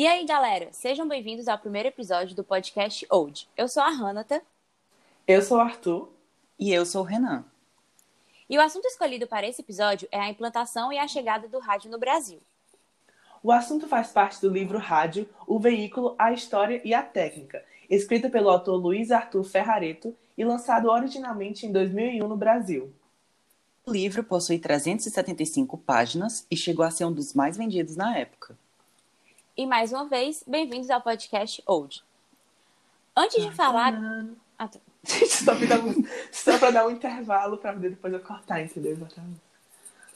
E aí, galera, sejam bem-vindos ao primeiro episódio do podcast Old. Eu sou a Hanata. Eu sou o Arthur. E eu sou o Renan. E o assunto escolhido para esse episódio é a implantação e a chegada do rádio no Brasil. O assunto faz parte do livro Rádio, o veículo, a história e a técnica, escrito pelo autor Luiz Arthur Ferrareto e lançado originalmente em 2001 no Brasil. O livro possui 375 páginas e chegou a ser um dos mais vendidos na época. E mais uma vez, bem-vindos ao podcast Old. Antes de falar. Ah, tá. só para dar, um, só pra dar um intervalo para depois eu cortar, entendeu? Exatamente.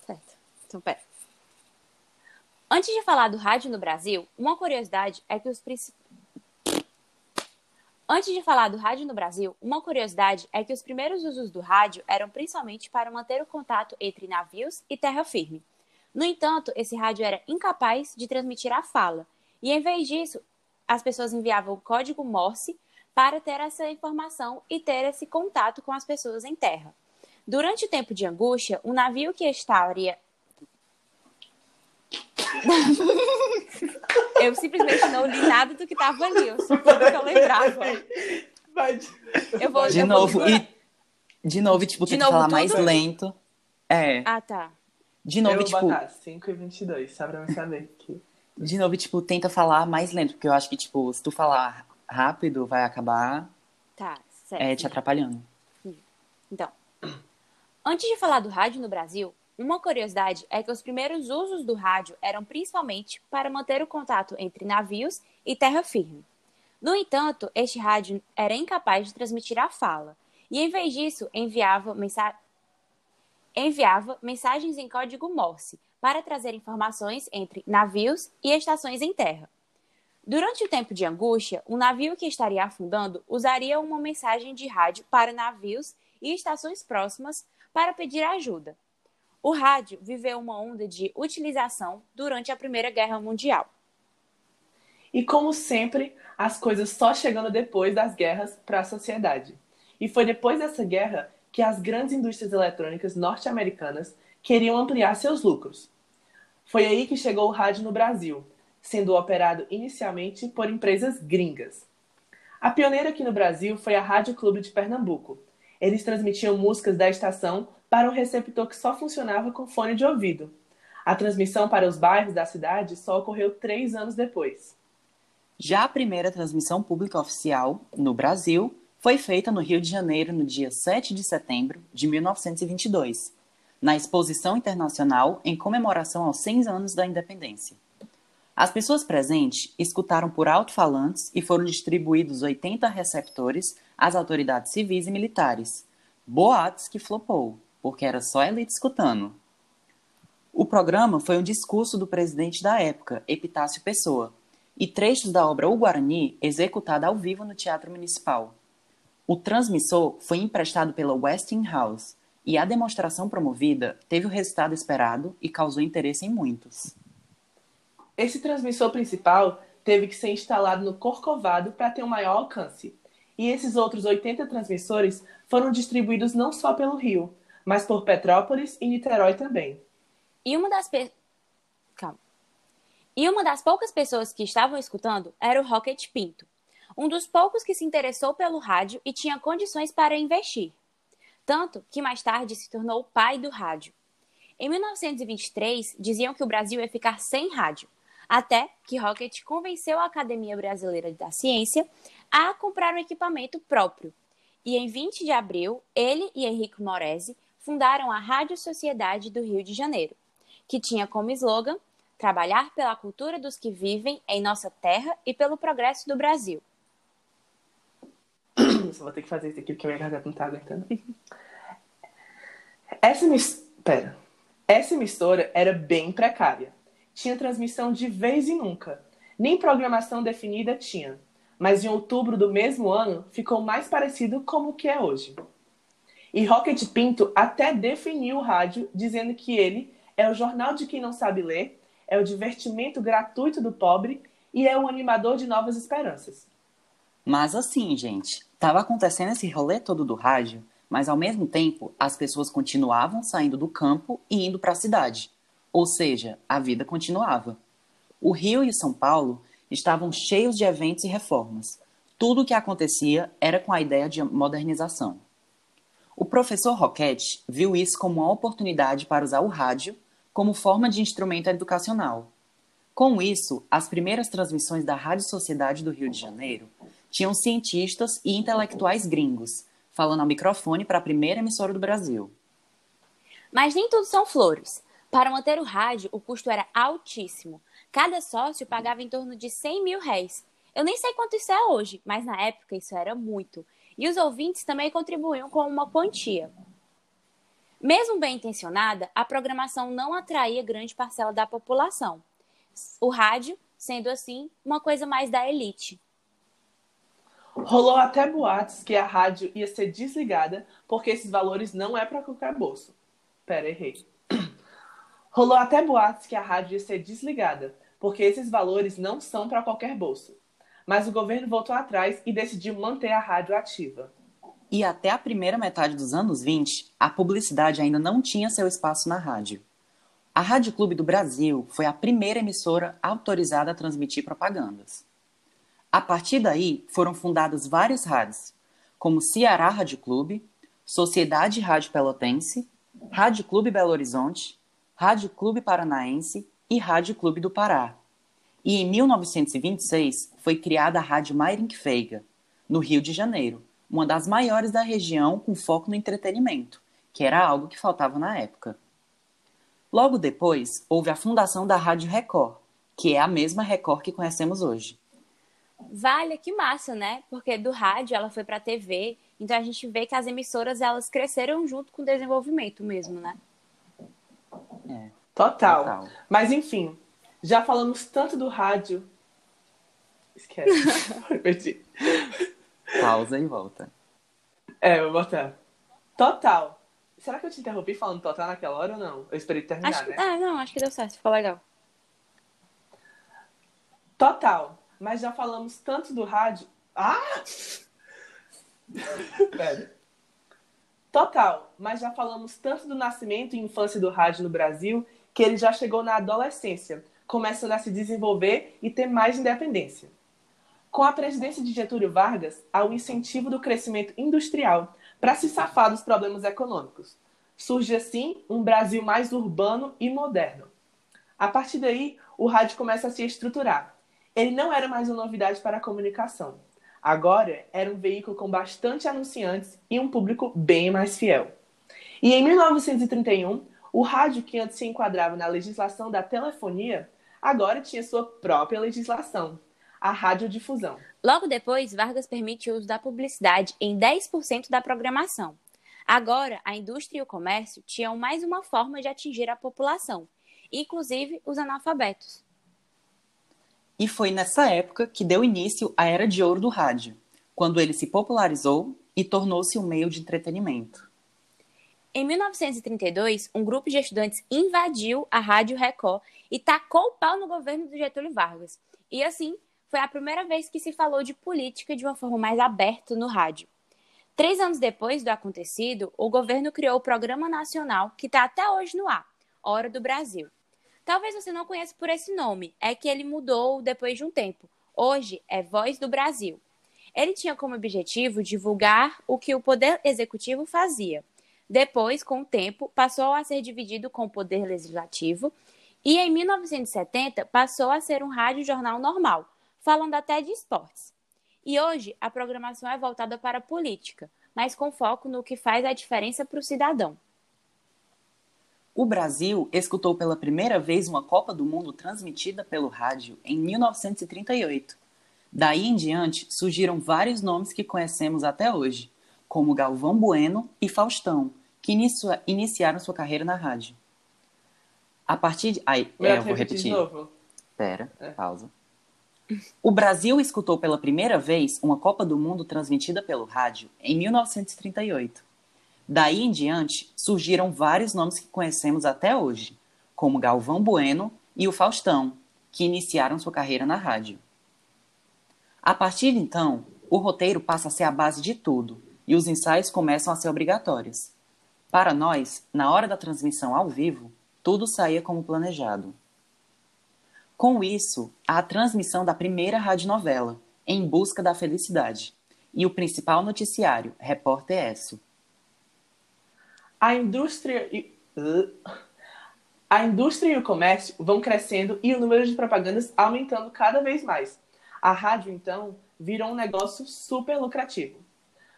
Certo. Então, pera. Antes de falar do rádio no Brasil, uma curiosidade é que os principais. Antes de falar do rádio no Brasil, uma curiosidade é que os primeiros usos do rádio eram principalmente para manter o contato entre navios e terra firme. No entanto, esse rádio era incapaz de transmitir a fala, e em vez disso, as pessoas enviavam o código Morse para ter essa informação e ter esse contato com as pessoas em terra. Durante o tempo de angústia, um navio que estaria eu simplesmente não li nada do que estava ali, eu só tudo que eu lembrava. Vai. Eu vou De eu novo, vou... e de novo, tipo, De tenta novo falar tudo? mais lento. É. Ah, tá. De Eu novo, vou tipo, botar 5 e 22, só pra me saber. Que... de novo, tipo, tenta falar mais lento, porque eu acho que, tipo, se tu falar rápido, vai acabar Tá, certo. é, te atrapalhando. Então, antes de falar do rádio no Brasil, uma curiosidade é que os primeiros usos do rádio eram principalmente para manter o contato entre navios e terra firme. No entanto, este rádio era incapaz de transmitir a fala, e em vez disso enviava, mensa... enviava mensagens em código Morse para trazer informações entre navios e estações em terra. Durante o tempo de angústia, um navio que estaria afundando usaria uma mensagem de rádio para navios e estações próximas para pedir ajuda. O rádio viveu uma onda de utilização durante a Primeira Guerra Mundial. E como sempre, as coisas só chegando depois das guerras para a sociedade. E foi depois dessa guerra que as grandes indústrias eletrônicas norte-americanas queriam ampliar seus lucros. Foi aí que chegou o rádio no Brasil, sendo operado inicialmente por empresas gringas. A pioneira aqui no Brasil foi a Rádio Clube de Pernambuco. Eles transmitiam músicas da estação para um receptor que só funcionava com fone de ouvido. A transmissão para os bairros da cidade só ocorreu três anos depois. Já a primeira transmissão pública oficial, no Brasil, foi feita no Rio de Janeiro no dia 7 de setembro de 1922, na Exposição Internacional em comemoração aos 100 anos da independência. As pessoas presentes escutaram por alto-falantes e foram distribuídos 80 receptores às autoridades civis e militares. Boatos que flopou, porque era só elite escutando. O programa foi um discurso do presidente da época, Epitácio Pessoa, e trechos da obra O Guarani, executada ao vivo no Teatro Municipal. O transmissor foi emprestado pela Westinghouse e a demonstração promovida teve o resultado esperado e causou interesse em muitos. Esse transmissor principal teve que ser instalado no Corcovado para ter um maior alcance. E esses outros 80 transmissores foram distribuídos não só pelo Rio, mas por Petrópolis e Niterói também. E uma das pe... Calma. E uma das poucas pessoas que estavam escutando era o Rocket Pinto, um dos poucos que se interessou pelo rádio e tinha condições para investir. Tanto que mais tarde se tornou o pai do rádio. Em 1923, diziam que o Brasil ia ficar sem rádio, até que Rocket convenceu a Academia Brasileira da Ciência a comprar um equipamento próprio. E em 20 de abril, ele e Henrique Morese fundaram a Rádio Sociedade do Rio de Janeiro, que tinha como slogan trabalhar pela cultura dos que vivem em nossa terra e pelo progresso do Brasil. Só vou ter que fazer isso aqui porque minha garganta não tá aguentando. Essa mis... Essa emissora era bem precária. Tinha transmissão de vez em nunca. Nem programação definida tinha. Mas em outubro do mesmo ano ficou mais parecido como o que é hoje. E Rocket Pinto até definiu o rádio, dizendo que ele é o jornal de quem não sabe ler, é o divertimento gratuito do pobre e é o animador de novas esperanças. Mas assim, gente, tava acontecendo esse rolê todo do rádio, mas ao mesmo tempo as pessoas continuavam saindo do campo e indo para a cidade. Ou seja, a vida continuava. O Rio e São Paulo estavam cheios de eventos e reformas. Tudo o que acontecia era com a ideia de modernização. O professor Roquette viu isso como uma oportunidade para usar o rádio como forma de instrumento educacional. Com isso, as primeiras transmissões da Rádio Sociedade do Rio de Janeiro tinham cientistas e intelectuais gringos, falando ao microfone para a primeira emissora do Brasil. Mas nem tudo são flores. Para manter o rádio, o custo era altíssimo. Cada sócio pagava em torno de 100 mil réis. Eu nem sei quanto isso é hoje, mas na época isso era muito. E os ouvintes também contribuíam com uma quantia. Mesmo bem intencionada, a programação não atraía grande parcela da população. O rádio, sendo assim, uma coisa mais da elite. Rolou até boatos que a rádio ia ser desligada porque esses valores não é para qualquer bolso. Pera, errei. Rolou até boatos que a rádio ia ser desligada porque esses valores não são para qualquer bolso mas o governo voltou atrás e decidiu manter a rádio ativa. E até a primeira metade dos anos 20, a publicidade ainda não tinha seu espaço na rádio. A Rádio Clube do Brasil foi a primeira emissora autorizada a transmitir propagandas. A partir daí, foram fundadas várias rádios, como Ceará Rádio Clube, Sociedade Rádio Pelotense, Rádio Clube Belo Horizonte, Rádio Clube Paranaense e Rádio Clube do Pará, e em 1926 foi criada a Rádio Mairinque no Rio de Janeiro, uma das maiores da região com foco no entretenimento, que era algo que faltava na época. Logo depois, houve a fundação da Rádio Record, que é a mesma Record que conhecemos hoje. Vale, que massa, né? Porque do rádio ela foi para a TV, então a gente vê que as emissoras elas cresceram junto com o desenvolvimento mesmo, né? É. Total. Total. Mas enfim, já falamos tanto do rádio. Esquece. Perdi. Pausa e volta. É, vou botar. Total. Será que eu te interrompi falando total naquela hora ou não? Eu esperei terminar, acho, né? Ah, não, acho que deu certo. Ficou legal. Total. Mas já falamos tanto do rádio. Ah! Total. Mas já falamos tanto do nascimento e infância do rádio no Brasil que ele já chegou na adolescência começando a se desenvolver e ter mais independência. Com a presidência de Getúlio Vargas, há o incentivo do crescimento industrial para se safar dos problemas econômicos. Surge assim um Brasil mais urbano e moderno. A partir daí, o rádio começa a se estruturar. Ele não era mais uma novidade para a comunicação. Agora era um veículo com bastante anunciantes e um público bem mais fiel. E em 1931, o rádio, que antes se enquadrava na legislação da telefonia, agora tinha sua própria legislação, a radiodifusão. Logo depois, Vargas permite o uso da publicidade em 10% da programação. Agora, a indústria e o comércio tinham mais uma forma de atingir a população, inclusive os analfabetos. E foi nessa época que deu início à era de ouro do rádio, quando ele se popularizou e tornou-se um meio de entretenimento. Em 1932, um grupo de estudantes invadiu a Rádio Record e tacou o pau no governo do Getúlio Vargas. E assim, foi a primeira vez que se falou de política de uma forma mais aberta no rádio. Três anos depois do acontecido, o governo criou o Programa Nacional, que está até hoje no ar, Hora do Brasil. Talvez você não conheça por esse nome, é que ele mudou depois de um tempo. Hoje é Voz do Brasil. Ele tinha como objetivo divulgar o que o Poder Executivo fazia depois, com o tempo, passou a ser dividido com o poder legislativo e em 1970 passou a ser um rádio-jornal normal, falando até de esportes. E hoje a programação é voltada para a política, mas com foco no que faz a diferença para o cidadão. O Brasil escutou pela primeira vez uma Copa do Mundo transmitida pelo rádio em 1938. Daí em diante surgiram vários nomes que conhecemos até hoje, como Galvão Bueno e Faustão, que inicia, iniciaram sua carreira na rádio. A partir de. Ai, é, eu vou repetir. Pera, é. pausa. O Brasil escutou pela primeira vez uma Copa do Mundo transmitida pelo rádio em 1938. Daí em diante, surgiram vários nomes que conhecemos até hoje, como Galvão Bueno e o Faustão, que iniciaram sua carreira na rádio. A partir de então, o roteiro passa a ser a base de tudo, e os ensaios começam a ser obrigatórios. Para nós, na hora da transmissão ao vivo, tudo saía como planejado. Com isso, há a transmissão da primeira radionovela, Em Busca da Felicidade, e o principal noticiário, Repórter Esso. A indústria e... A indústria e o comércio vão crescendo e o número de propagandas aumentando cada vez mais. A rádio, então, virou um negócio super lucrativo.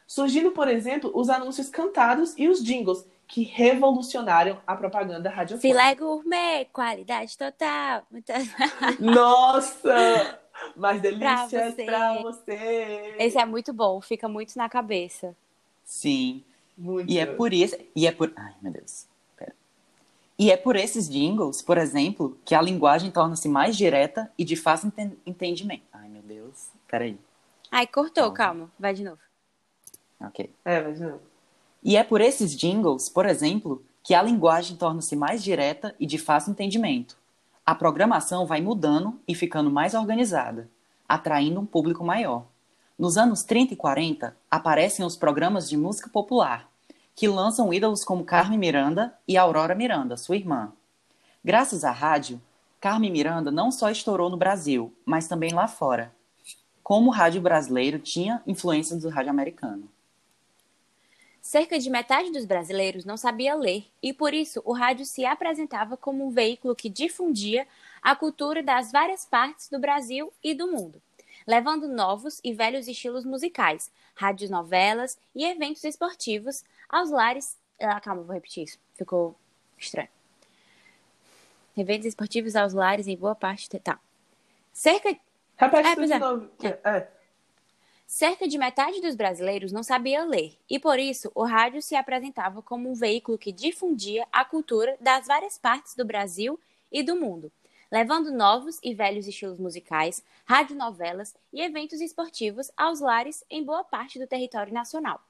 Surgindo, por exemplo, os anúncios cantados e os jingles, que revolucionaram a propaganda radiofônica. Filé gourmet, qualidade total. Nossa! Mais delícias pra você. pra você. Esse é muito bom, fica muito na cabeça. Sim. Muito. E é por isso. E é por. Ai, meu Deus. Pera. E é por esses jingles, por exemplo, que a linguagem torna-se mais direta e de fácil enten- entendimento. Ai, meu Deus. Peraí. Ai, cortou, Não. calma. Vai de novo. Ok. É, mas não. E é por esses jingles, por exemplo, que a linguagem torna-se mais direta e de fácil entendimento. A programação vai mudando e ficando mais organizada, atraindo um público maior. Nos anos 30 e 40, aparecem os programas de música popular, que lançam ídolos como Carmen Miranda e Aurora Miranda, sua irmã. Graças à rádio, Carmen Miranda não só estourou no Brasil, mas também lá fora. Como o rádio brasileiro tinha influência do rádio americano. Cerca de metade dos brasileiros não sabia ler e, por isso, o rádio se apresentava como um veículo que difundia a cultura das várias partes do Brasil e do mundo, levando novos e velhos estilos musicais, rádios novelas e eventos esportivos aos lares. Ah, calma, vou repetir isso, ficou estranho. Eventos esportivos aos lares em boa parte. Tá. Cerca Repete É, pois de é. novo. que- É. Cerca de metade dos brasileiros não sabia ler, e por isso o rádio se apresentava como um veículo que difundia a cultura das várias partes do Brasil e do mundo, levando novos e velhos estilos musicais, radionovelas e eventos esportivos aos lares em boa parte do território nacional.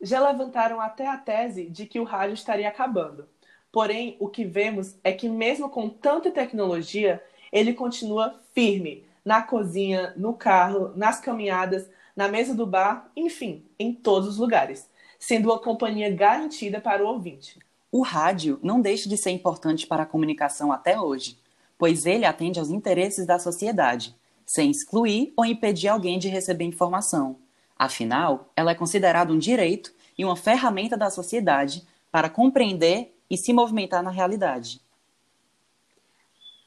Já levantaram até a tese de que o rádio estaria acabando. Porém, o que vemos é que, mesmo com tanta tecnologia, ele continua firme na cozinha, no carro, nas caminhadas, na mesa do bar, enfim, em todos os lugares, sendo uma companhia garantida para o ouvinte. O rádio não deixa de ser importante para a comunicação até hoje, pois ele atende aos interesses da sociedade, sem excluir ou impedir alguém de receber informação. Afinal, ela é considerada um direito e uma ferramenta da sociedade para compreender e se movimentar na realidade.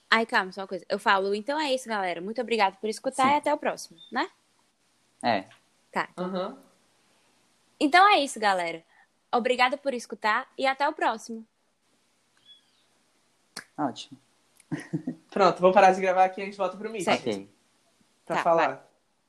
Ai, calma, só uma coisa. Eu falo, então é isso, galera. Muito obrigada por escutar Sim. e até o próximo, né? É, Tá. Aham. Então é isso, galera. Obrigada por escutar e até o próximo. ótimo. Pronto, vou parar de gravar aqui e a gente volta pro Meet. Certo. Ok. Pra Tá, falar.